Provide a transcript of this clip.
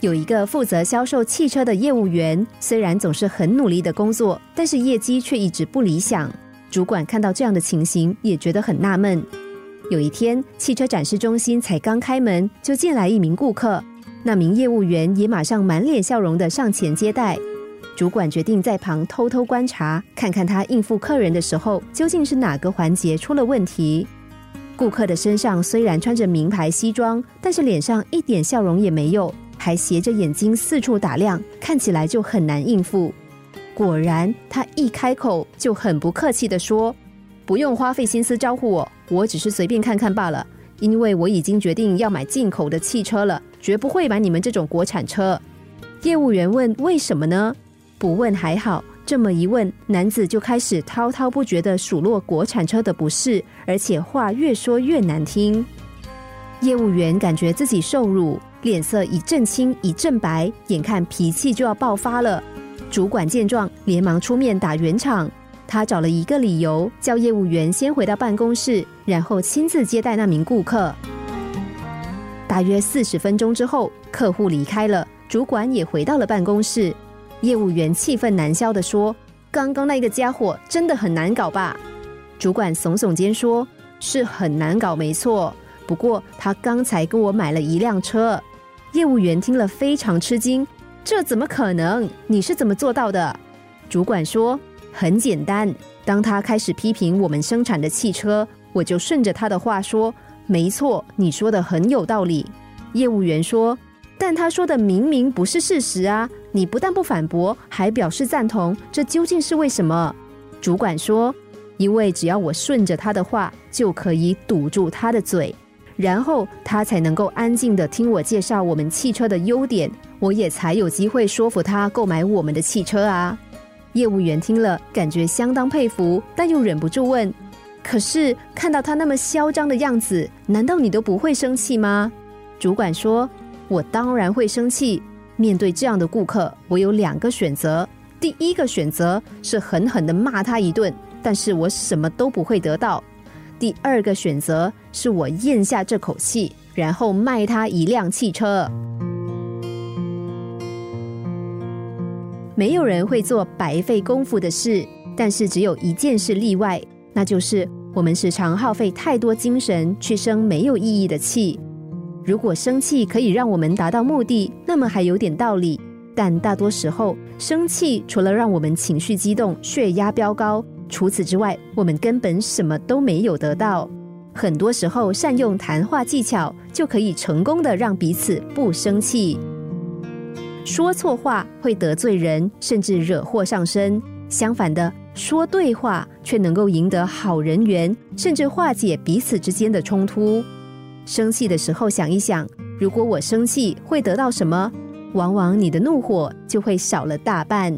有一个负责销售汽车的业务员，虽然总是很努力的工作，但是业绩却一直不理想。主管看到这样的情形，也觉得很纳闷。有一天，汽车展示中心才刚开门，就进来一名顾客。那名业务员也马上满脸笑容的上前接待。主管决定在旁偷偷观察，看看他应付客人的时候，究竟是哪个环节出了问题。顾客的身上虽然穿着名牌西装，但是脸上一点笑容也没有。还斜着眼睛四处打量，看起来就很难应付。果然，他一开口就很不客气的说：“不用花费心思招呼我，我只是随便看看罢了。因为我已经决定要买进口的汽车了，绝不会买你们这种国产车。”业务员问：“为什么呢？”不问还好，这么一问，男子就开始滔滔不绝的数落国产车的不是，而且话越说越难听。业务员感觉自己受辱。脸色一阵青一阵白，眼看脾气就要爆发了。主管见状，连忙出面打圆场。他找了一个理由，叫业务员先回到办公室，然后亲自接待那名顾客。大约四十分钟之后，客户离开了，主管也回到了办公室。业务员气愤难消的说：“刚刚那个家伙真的很难搞吧？”主管耸耸肩说：“是很难搞，没错。不过他刚才跟我买了一辆车。”业务员听了非常吃惊，这怎么可能？你是怎么做到的？主管说：“很简单，当他开始批评我们生产的汽车，我就顺着他的话说：‘没错，你说的很有道理。’业务员说：‘但他说的明明不是事实啊！你不但不反驳，还表示赞同，这究竟是为什么？’主管说：‘因为只要我顺着他的话，就可以堵住他的嘴。’”然后他才能够安静的听我介绍我们汽车的优点，我也才有机会说服他购买我们的汽车啊。业务员听了，感觉相当佩服，但又忍不住问：“可是看到他那么嚣张的样子，难道你都不会生气吗？”主管说：“我当然会生气。面对这样的顾客，我有两个选择。第一个选择是狠狠的骂他一顿，但是我什么都不会得到。”第二个选择是我咽下这口气，然后卖他一辆汽车。没有人会做白费功夫的事，但是只有一件事例外，那就是我们时常耗费太多精神去生没有意义的气。如果生气可以让我们达到目的，那么还有点道理。但大多时候，生气除了让我们情绪激动、血压飙高。除此之外，我们根本什么都没有得到。很多时候，善用谈话技巧就可以成功的让彼此不生气。说错话会得罪人，甚至惹祸上身；相反的，说对话却能够赢得好人缘，甚至化解彼此之间的冲突。生气的时候想一想，如果我生气会得到什么？往往你的怒火就会少了大半。